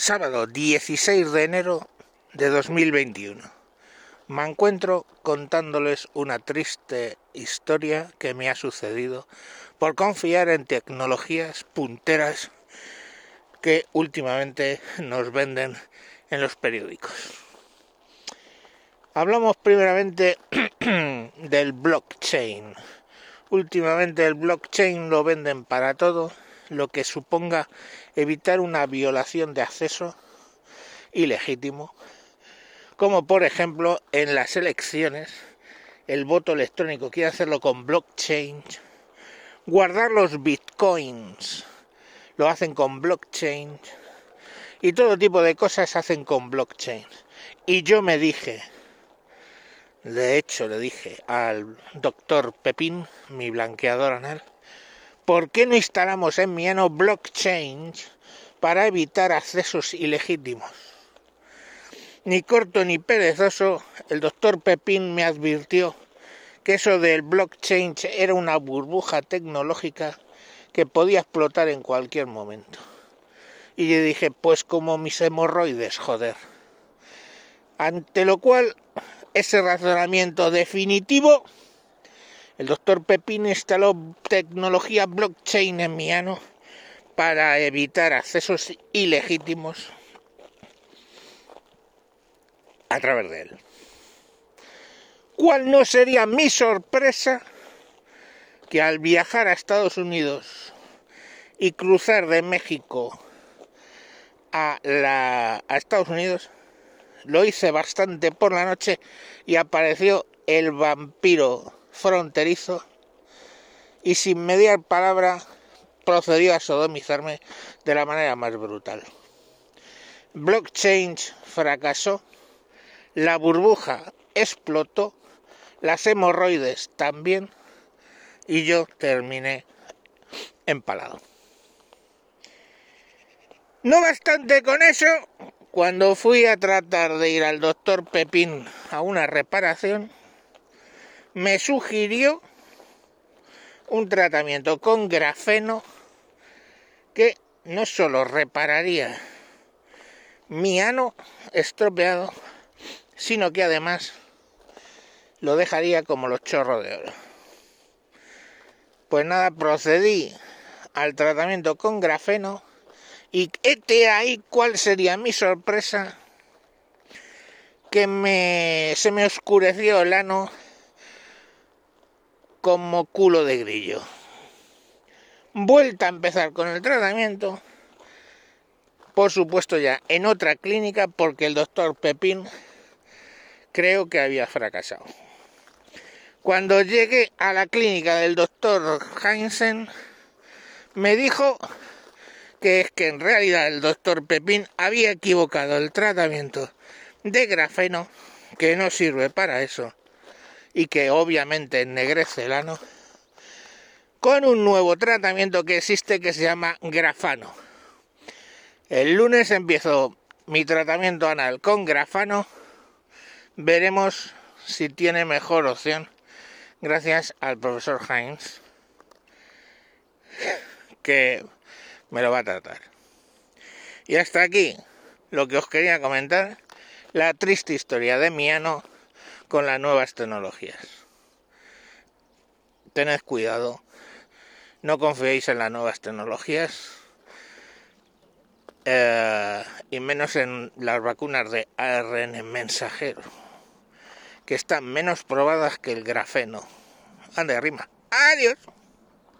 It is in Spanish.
Sábado 16 de enero de 2021. Me encuentro contándoles una triste historia que me ha sucedido por confiar en tecnologías punteras que últimamente nos venden en los periódicos. Hablamos primeramente del blockchain. Últimamente el blockchain lo venden para todo lo que suponga evitar una violación de acceso ilegítimo, como por ejemplo en las elecciones el voto electrónico quiere hacerlo con blockchain, guardar los bitcoins lo hacen con blockchain y todo tipo de cosas hacen con blockchain. Y yo me dije, de hecho le dije al doctor Pepín, mi blanqueador anal, ¿por qué no instalamos en Miano blockchain para evitar accesos ilegítimos? Ni corto ni perezoso, el doctor Pepín me advirtió que eso del blockchain era una burbuja tecnológica que podía explotar en cualquier momento. Y yo dije, pues como mis hemorroides, joder. Ante lo cual, ese razonamiento definitivo el doctor Pepín instaló tecnología blockchain en mi ano para evitar accesos ilegítimos a través de él. ¿Cuál no sería mi sorpresa que al viajar a Estados Unidos y cruzar de México a, la, a Estados Unidos, lo hice bastante por la noche y apareció el vampiro fronterizo y sin mediar palabra procedió a sodomizarme de la manera más brutal. Blockchain fracasó, la burbuja explotó, las hemorroides también y yo terminé empalado. No bastante con eso, cuando fui a tratar de ir al doctor Pepín a una reparación, me sugirió un tratamiento con grafeno que no solo repararía mi ano estropeado, sino que además lo dejaría como los chorros de oro. Pues nada, procedí al tratamiento con grafeno y este ahí cuál sería mi sorpresa que me se me oscureció el ano como culo de grillo. Vuelta a empezar con el tratamiento, por supuesto ya en otra clínica porque el doctor Pepín creo que había fracasado. Cuando llegué a la clínica del doctor Heinzen, me dijo que es que en realidad el doctor Pepín había equivocado el tratamiento de grafeno, que no sirve para eso, y que obviamente ennegrece el ano, con un nuevo tratamiento que existe que se llama grafano. El lunes empiezo mi tratamiento anal con grafano. Veremos si tiene mejor opción gracias al profesor Heinz que me lo va a tratar. Y hasta aquí lo que os quería comentar, la triste historia de mi ano con las nuevas tecnologías. Tened cuidado, no confiéis en las nuevas tecnologías eh, y menos en las vacunas de ARN mensajero, que están menos probadas que el grafeno. Ande, rima. Adiós.